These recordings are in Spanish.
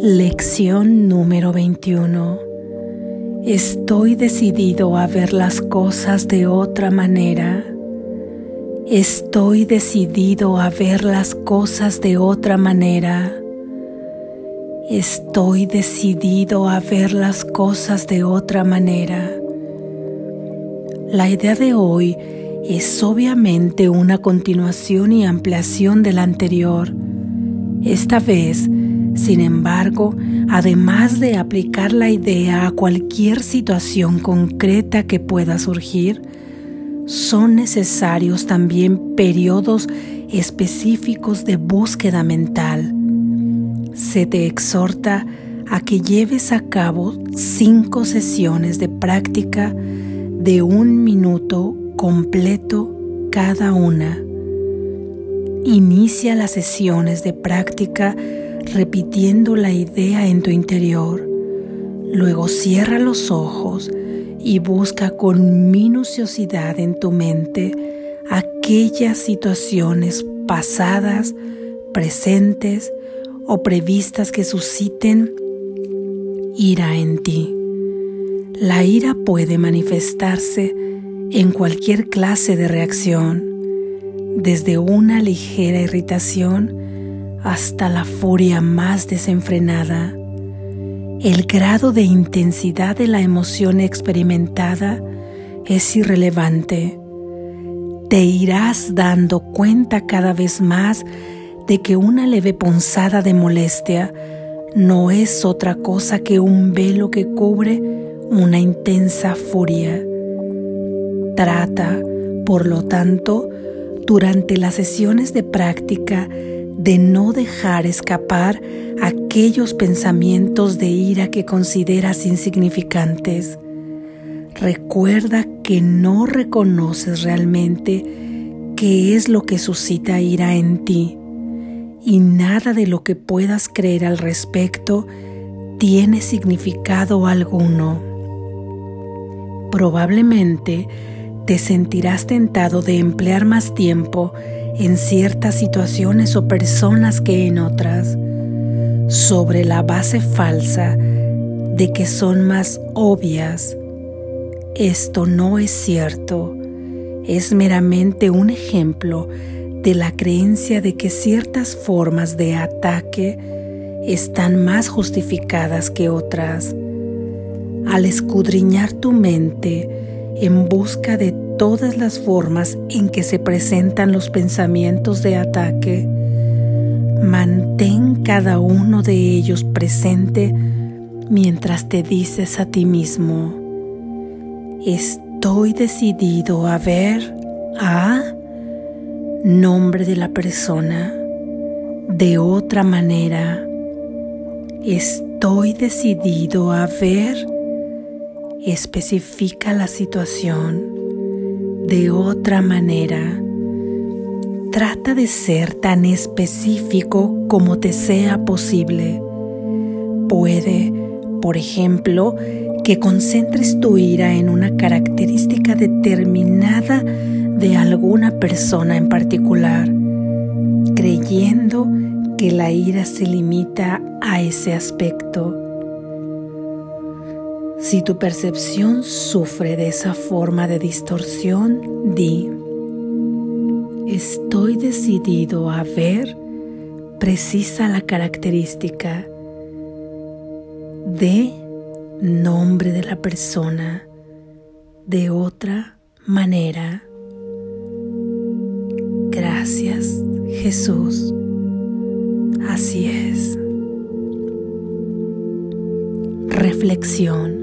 Lección número 21. Estoy decidido a ver las cosas de otra manera. Estoy decidido a ver las cosas de otra manera. Estoy decidido a ver las cosas de otra manera. La idea de hoy es obviamente una continuación y ampliación de la anterior. Esta vez, sin embargo, además de aplicar la idea a cualquier situación concreta que pueda surgir, son necesarios también periodos específicos de búsqueda mental. Se te exhorta a que lleves a cabo cinco sesiones de práctica de un minuto completo cada una. Inicia las sesiones de práctica repitiendo la idea en tu interior. Luego cierra los ojos y busca con minuciosidad en tu mente aquellas situaciones pasadas, presentes o previstas que susciten ira en ti. La ira puede manifestarse en cualquier clase de reacción, desde una ligera irritación hasta la furia más desenfrenada. El grado de intensidad de la emoción experimentada es irrelevante. Te irás dando cuenta cada vez más de que una leve punzada de molestia no es otra cosa que un velo que cubre una intensa furia. Trata, por lo tanto, durante las sesiones de práctica de no dejar escapar aquellos pensamientos de ira que consideras insignificantes. Recuerda que no reconoces realmente qué es lo que suscita ira en ti y nada de lo que puedas creer al respecto tiene significado alguno. Probablemente te sentirás tentado de emplear más tiempo en ciertas situaciones o personas que en otras, sobre la base falsa de que son más obvias. Esto no es cierto, es meramente un ejemplo de la creencia de que ciertas formas de ataque están más justificadas que otras. Al escudriñar tu mente en busca de todas las formas en que se presentan los pensamientos de ataque, mantén cada uno de ellos presente mientras te dices a ti mismo, estoy decidido a ver a nombre de la persona de otra manera. Estoy decidido a ver especifica la situación de otra manera. Trata de ser tan específico como te sea posible. Puede, por ejemplo, que concentres tu ira en una característica determinada de alguna persona en particular, creyendo que la ira se limita a ese aspecto. Si tu percepción sufre de esa forma de distorsión, di, estoy decidido a ver precisa la característica de nombre de la persona de otra manera. Gracias Jesús. Así es. Reflexión.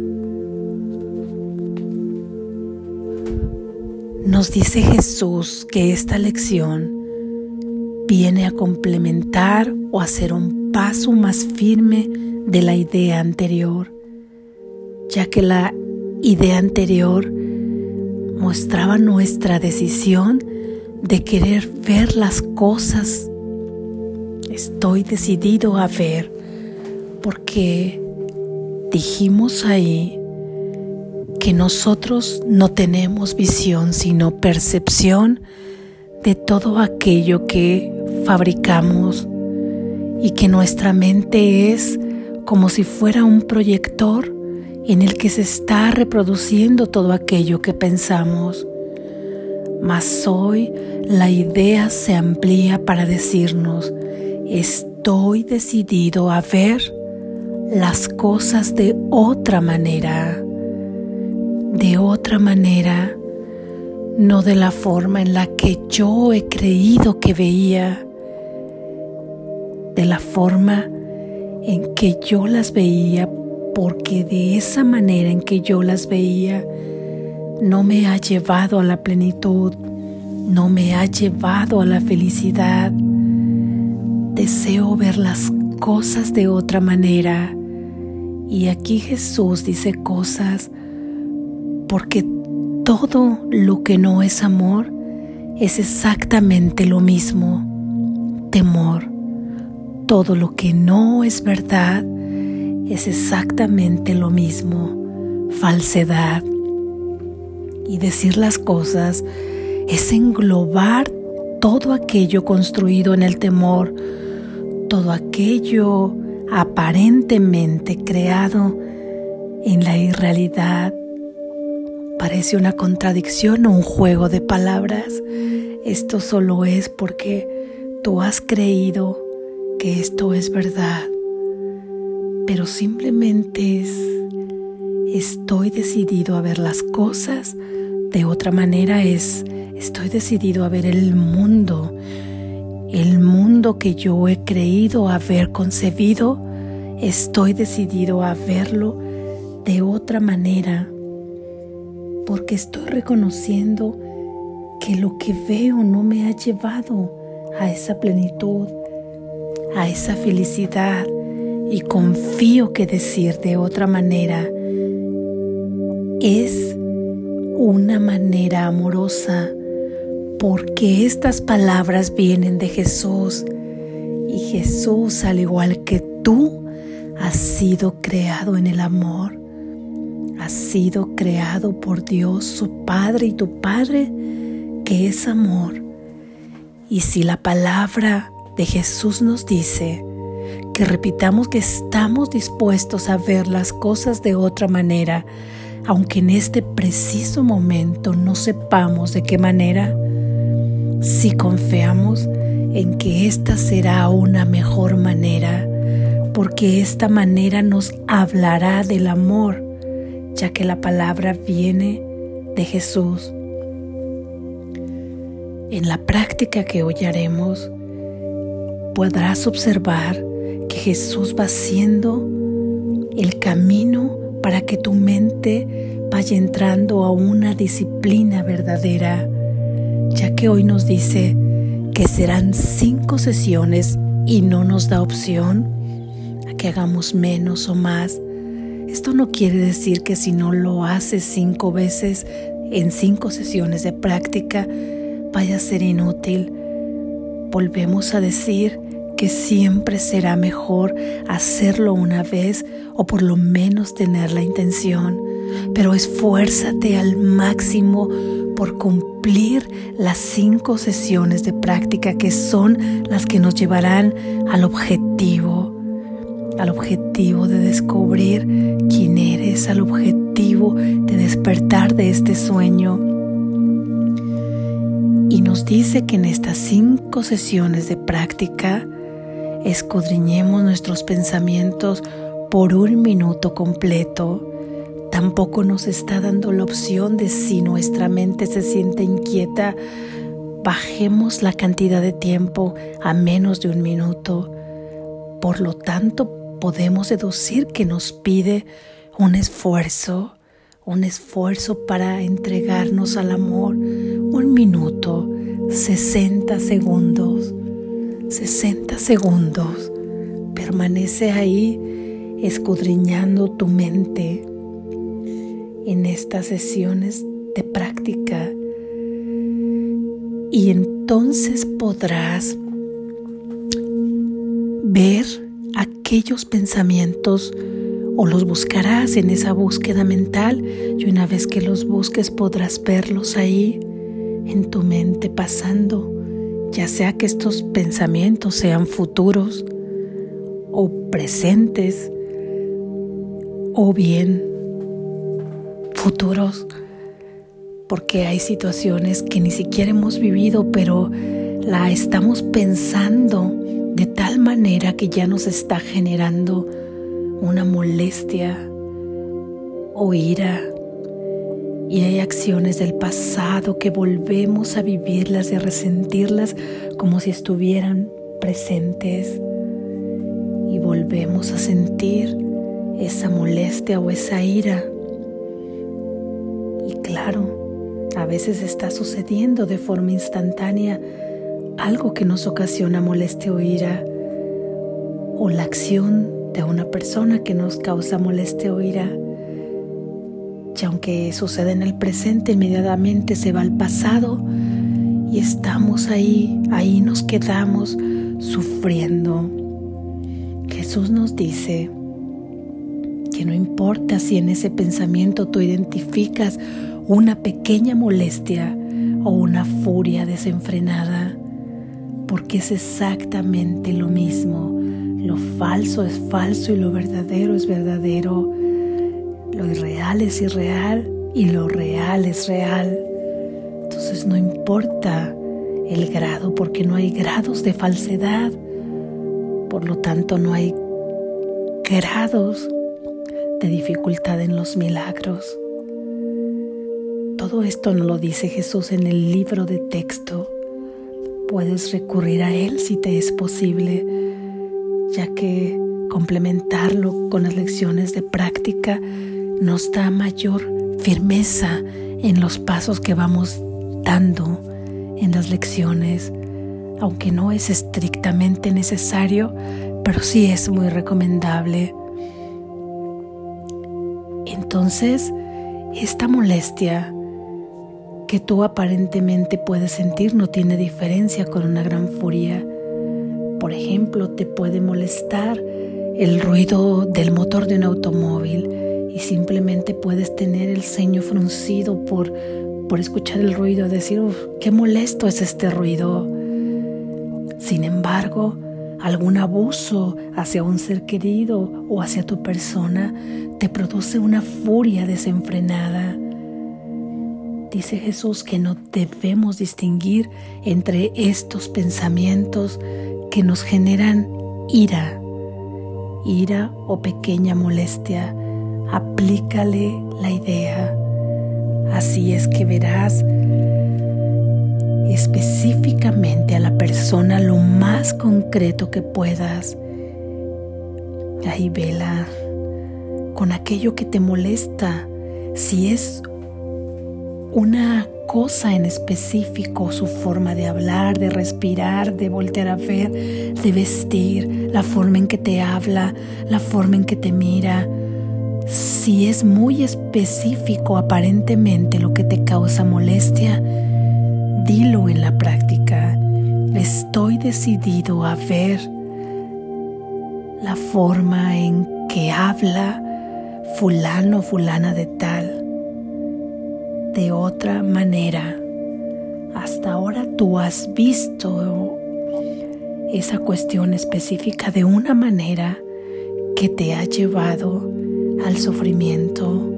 Nos dice Jesús que esta lección viene a complementar o a un paso más firme de la idea anterior, ya que la idea anterior mostraba nuestra decisión de querer ver las cosas. Estoy decidido a ver porque dijimos ahí que nosotros no tenemos visión sino percepción de todo aquello que fabricamos y que nuestra mente es como si fuera un proyector en el que se está reproduciendo todo aquello que pensamos. Mas hoy la idea se amplía para decirnos, estoy decidido a ver las cosas de otra manera, de otra manera, no de la forma en la que yo he creído que veía, de la forma en que yo las veía, porque de esa manera en que yo las veía, no me ha llevado a la plenitud, no me ha llevado a la felicidad. Deseo ver las cosas de otra manera. Y aquí Jesús dice cosas porque todo lo que no es amor es exactamente lo mismo, temor. Todo lo que no es verdad es exactamente lo mismo, falsedad. Y decir las cosas es englobar todo aquello construido en el temor, todo aquello aparentemente creado en la irrealidad. Parece una contradicción o un juego de palabras. Esto solo es porque tú has creído que esto es verdad, pero simplemente es, estoy decidido a ver las cosas de otra manera, es, estoy decidido a ver el mundo, el mundo que yo he creído haber concebido, estoy decidido a verlo de otra manera, porque estoy reconociendo que lo que veo no me ha llevado a esa plenitud, a esa felicidad. Y confío que decir de otra manera es una manera amorosa porque estas palabras vienen de Jesús. Y Jesús al igual que tú ha sido creado en el amor, ha sido creado por Dios su Padre y tu Padre que es amor. Y si la palabra de Jesús nos dice que repitamos que estamos dispuestos a ver las cosas de otra manera, aunque en este preciso momento no sepamos de qué manera, si confiamos en que esta será una mejor manera, porque esta manera nos hablará del amor, ya que la palabra viene de Jesús. En la práctica que hoy haremos, podrás observar que Jesús va haciendo el camino para que tu mente vaya entrando a una disciplina verdadera, ya que hoy nos dice que serán cinco sesiones y no nos da opción a que hagamos menos o más. Esto no quiere decir que si no lo haces cinco veces en cinco sesiones de práctica vaya a ser inútil. Volvemos a decir que siempre será mejor hacerlo una vez o por lo menos tener la intención, pero esfuérzate al máximo por cumplir las cinco sesiones de práctica que son las que nos llevarán al objetivo, al objetivo de descubrir quién eres, al objetivo de despertar de este sueño. Y nos dice que en estas cinco sesiones de práctica, escudriñemos nuestros pensamientos por un minuto completo. Tampoco nos está dando la opción de si nuestra mente se siente inquieta, bajemos la cantidad de tiempo a menos de un minuto. Por lo tanto, podemos deducir que nos pide un esfuerzo, un esfuerzo para entregarnos al amor. Un minuto, 60 segundos. 60 segundos. Permanece ahí escudriñando tu mente en estas sesiones de práctica y entonces podrás ver aquellos pensamientos o los buscarás en esa búsqueda mental y una vez que los busques podrás verlos ahí en tu mente pasando ya sea que estos pensamientos sean futuros o presentes, o bien futuros, porque hay situaciones que ni siquiera hemos vivido, pero la estamos pensando de tal manera que ya nos está generando una molestia o ira. Y hay acciones del pasado que volvemos a vivirlas y a resentirlas como si estuvieran presentes. Y volvemos a sentir esa molestia o esa ira. Y claro, a veces está sucediendo de forma instantánea algo que nos ocasiona molestia o ira, o la acción de una persona que nos causa molestia o ira. Y aunque sucede en el presente, inmediatamente se va al pasado y estamos ahí, ahí nos quedamos sufriendo. Jesús nos dice, que no importa si en ese pensamiento tú identificas una pequeña molestia o una furia desenfrenada, porque es exactamente lo mismo. Lo falso es falso y lo verdadero es verdadero. Lo irreal es irreal y lo real es real. Entonces no importa el grado porque no hay grados de falsedad. Por lo tanto no hay grados de dificultad en los milagros. Todo esto no lo dice Jesús en el libro de texto. Puedes recurrir a Él si te es posible, ya que complementarlo con las lecciones de práctica nos da mayor firmeza en los pasos que vamos dando en las lecciones, aunque no es estrictamente necesario, pero sí es muy recomendable. Entonces, esta molestia que tú aparentemente puedes sentir no tiene diferencia con una gran furia. Por ejemplo, te puede molestar el ruido del motor de un automóvil y simplemente puedes tener el ceño fruncido por, por escuchar el ruido, decir, qué molesto es este ruido. Sin embargo, algún abuso hacia un ser querido o hacia tu persona te produce una furia desenfrenada. Dice Jesús que no debemos distinguir entre estos pensamientos que nos generan ira, ira o pequeña molestia. Aplícale la idea. Así es que verás específicamente a la persona lo más concreto que puedas. Ahí vela con aquello que te molesta. Si es una cosa en específico, su forma de hablar, de respirar, de voltear a ver, de vestir, la forma en que te habla, la forma en que te mira. Si es muy específico aparentemente lo que te causa molestia, dilo en la práctica. Estoy decidido a ver la forma en que habla fulano, fulana de tal, de otra manera. Hasta ahora tú has visto esa cuestión específica de una manera que te ha llevado al sufrimiento.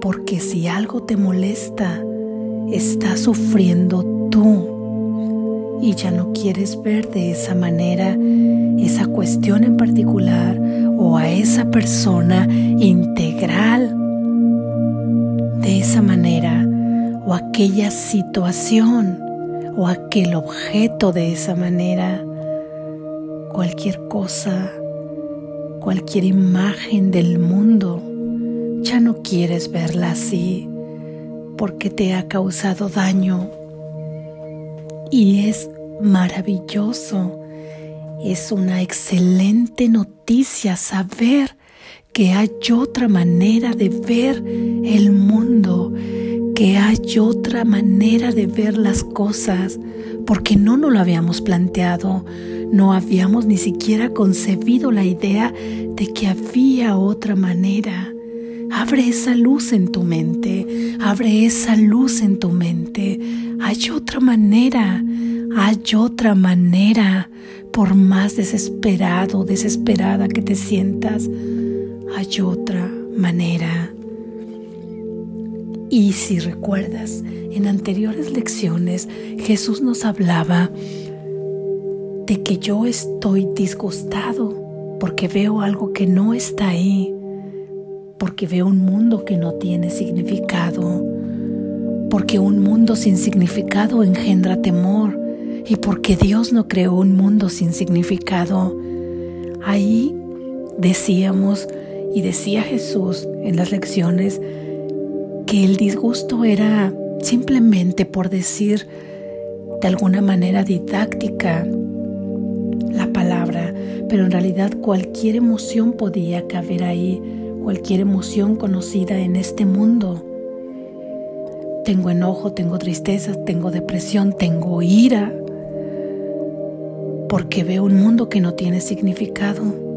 Porque si algo te molesta, estás sufriendo tú y ya no quieres ver de esa manera esa cuestión en particular o a esa persona integral esa manera o aquella situación o aquel objeto de esa manera, cualquier cosa, cualquier imagen del mundo, ya no quieres verla así porque te ha causado daño. Y es maravilloso, es una excelente noticia saber que hay otra manera de ver el mundo, que hay otra manera de ver las cosas, porque no nos lo habíamos planteado, no habíamos ni siquiera concebido la idea de que había otra manera. Abre esa luz en tu mente, abre esa luz en tu mente. Hay otra manera, hay otra manera, por más desesperado, desesperada que te sientas, hay otra manera. Y si recuerdas, en anteriores lecciones Jesús nos hablaba de que yo estoy disgustado porque veo algo que no está ahí, porque veo un mundo que no tiene significado, porque un mundo sin significado engendra temor y porque Dios no creó un mundo sin significado. Ahí decíamos y decía Jesús en las lecciones que el disgusto era simplemente por decir de alguna manera didáctica la palabra, pero en realidad cualquier emoción podía caber ahí, cualquier emoción conocida en este mundo. Tengo enojo, tengo tristeza, tengo depresión, tengo ira, porque veo un mundo que no tiene significado.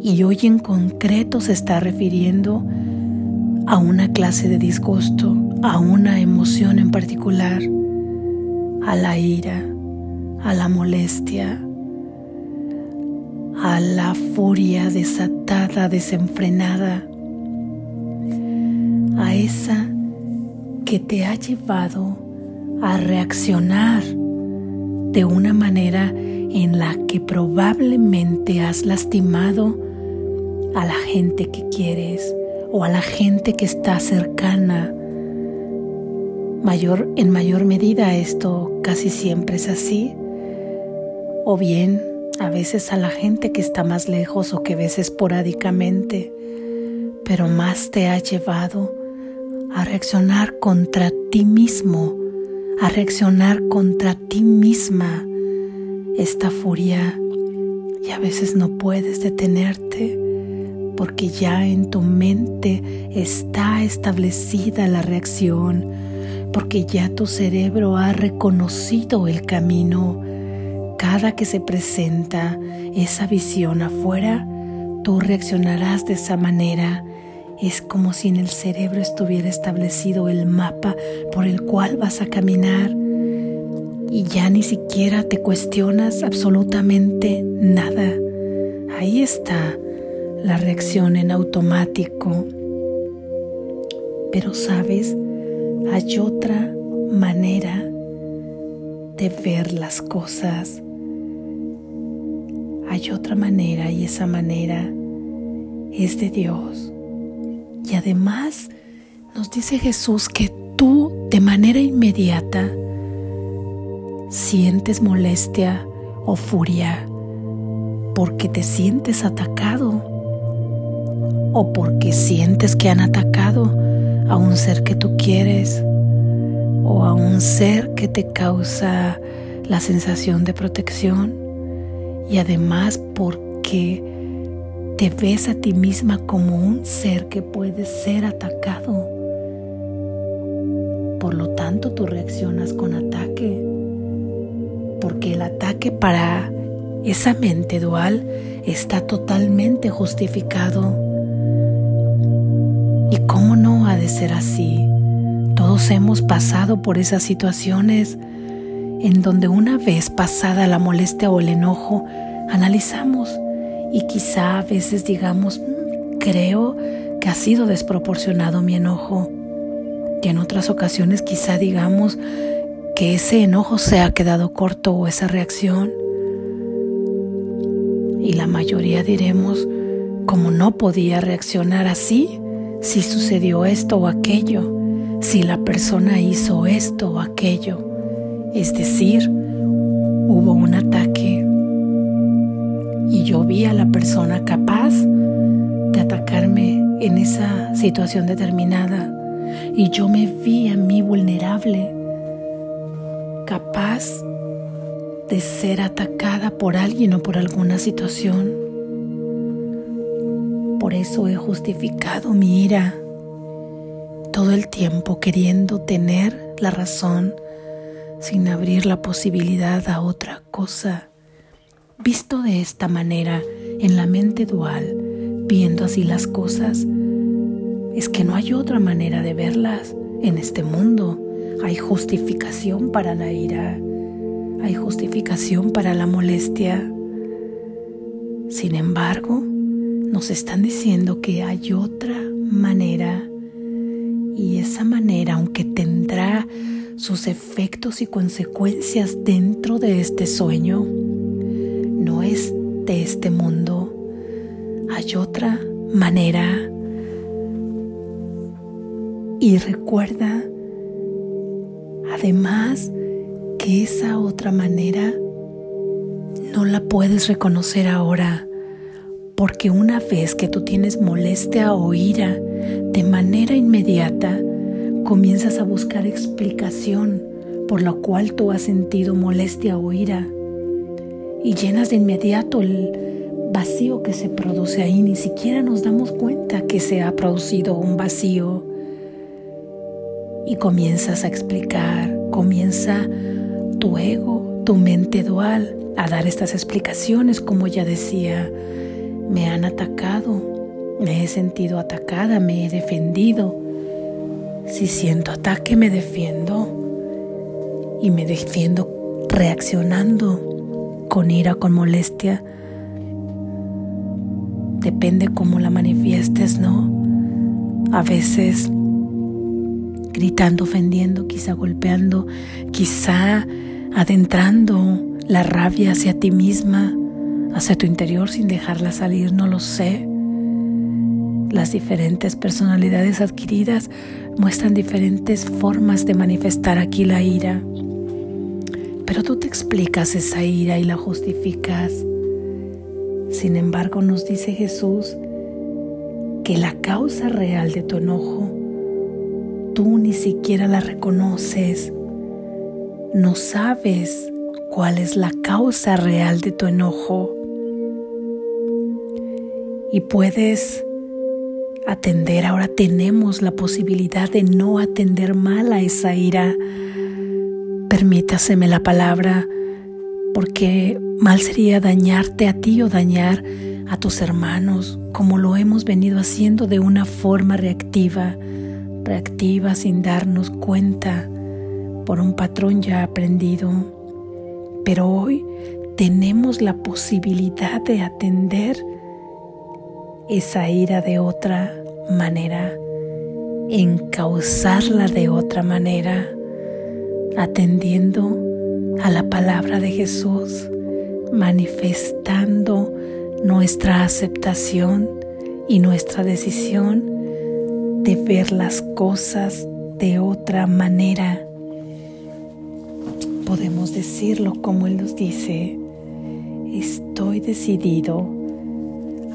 Y hoy en concreto se está refiriendo a una clase de disgusto, a una emoción en particular, a la ira, a la molestia, a la furia desatada, desenfrenada, a esa que te ha llevado a reaccionar de una manera en la que probablemente has lastimado a la gente que quieres o a la gente que está cercana. Mayor, en mayor medida esto casi siempre es así. O bien a veces a la gente que está más lejos o que ves esporádicamente, pero más te ha llevado a reaccionar contra ti mismo, a reaccionar contra ti misma. Esta furia y a veces no puedes detenerte porque ya en tu mente está establecida la reacción, porque ya tu cerebro ha reconocido el camino. Cada que se presenta esa visión afuera, tú reaccionarás de esa manera. Es como si en el cerebro estuviera establecido el mapa por el cual vas a caminar y ya ni siquiera te cuestionas absolutamente nada. Ahí está la reacción en automático. Pero sabes, hay otra manera de ver las cosas. Hay otra manera y esa manera es de Dios. Y además nos dice Jesús que tú de manera inmediata sientes molestia o furia porque te sientes atacado o porque sientes que han atacado a un ser que tú quieres o a un ser que te causa la sensación de protección y además porque te ves a ti misma como un ser que puede ser atacado. Por lo tanto, tú reaccionas con ataque, porque el ataque para esa mente dual está totalmente justificado. ¿Y cómo no ha de ser así? Todos hemos pasado por esas situaciones en donde una vez pasada la molestia o el enojo, analizamos y quizá a veces digamos, mm, creo que ha sido desproporcionado mi enojo. Y en otras ocasiones quizá digamos que ese enojo se ha quedado corto o esa reacción. Y la mayoría diremos, como no podía reaccionar así, si sucedió esto o aquello, si la persona hizo esto o aquello. Es decir, hubo un ataque y yo vi a la persona capaz de atacarme en esa situación determinada y yo me vi a mí vulnerable, capaz de ser atacada por alguien o por alguna situación. Por eso he justificado mi ira todo el tiempo queriendo tener la razón sin abrir la posibilidad a otra cosa. Visto de esta manera en la mente dual, viendo así las cosas, es que no hay otra manera de verlas en este mundo. Hay justificación para la ira, hay justificación para la molestia. Sin embargo, nos están diciendo que hay otra manera y esa manera, aunque tendrá sus efectos y consecuencias dentro de este sueño, no es de este mundo. Hay otra manera. Y recuerda, además, que esa otra manera no la puedes reconocer ahora, porque una vez que tú tienes molestia o ira, de manera inmediata comienzas a buscar explicación por la cual tú has sentido molestia o ira y llenas de inmediato el vacío que se produce ahí. Ni siquiera nos damos cuenta que se ha producido un vacío. Y comienzas a explicar, comienza tu ego, tu mente dual a dar estas explicaciones, como ya decía, me han atacado, me he sentido atacada, me he defendido. Si siento ataque, me defiendo y me defiendo reaccionando con ira, con molestia. Depende cómo la manifiestes, ¿no? A veces gritando, ofendiendo, quizá golpeando, quizá adentrando la rabia hacia ti misma, hacia tu interior sin dejarla salir, no lo sé. Las diferentes personalidades adquiridas muestran diferentes formas de manifestar aquí la ira. Pero tú te explicas esa ira y la justificas. Sin embargo, nos dice Jesús que la causa real de tu enojo, tú ni siquiera la reconoces. No sabes cuál es la causa real de tu enojo. Y puedes atender, ahora tenemos la posibilidad de no atender mal a esa ira. Permítaseme la palabra, porque mal sería dañarte a ti o dañar a tus hermanos, como lo hemos venido haciendo de una forma reactiva, reactiva sin darnos cuenta por un patrón ya aprendido. Pero hoy tenemos la posibilidad de atender esa ira de otra manera, encauzarla de otra manera, atendiendo a la palabra de Jesús, manifestando nuestra aceptación y nuestra decisión de ver las cosas de otra manera. Podemos decirlo como Él nos dice, estoy decidido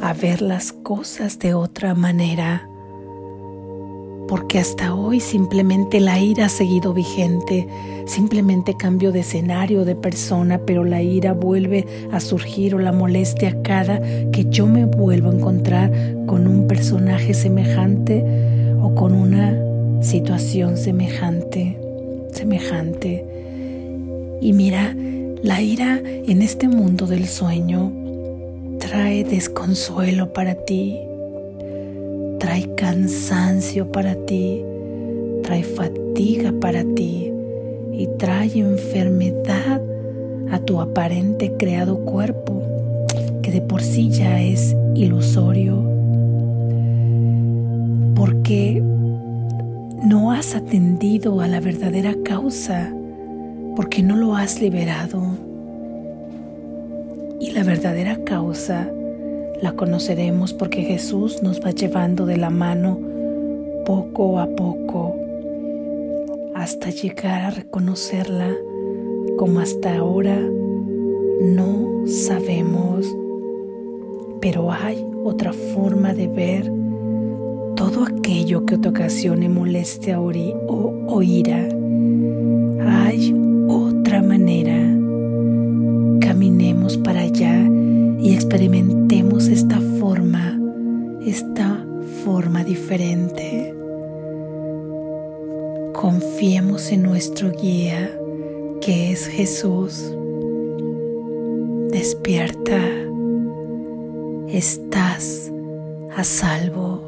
a ver las cosas de otra manera, porque hasta hoy simplemente la ira ha seguido vigente, simplemente cambio de escenario, de persona, pero la ira vuelve a surgir o la molestia cada que yo me vuelvo a encontrar con un personaje semejante o con una situación semejante, semejante. Y mira, la ira en este mundo del sueño trae desconsuelo para ti, trae cansancio para ti, trae fatiga para ti y trae enfermedad a tu aparente creado cuerpo, que de por sí ya es ilusorio, porque no has atendido a la verdadera causa porque no lo has liberado. Y la verdadera causa la conoceremos porque Jesús nos va llevando de la mano poco a poco hasta llegar a reconocerla como hasta ahora no sabemos. Pero hay otra forma de ver todo aquello que te ocasione molestia o, ira. Hay experimentemos esta forma, esta forma diferente. Confiemos en nuestro guía, que es Jesús. Despierta. Estás a salvo.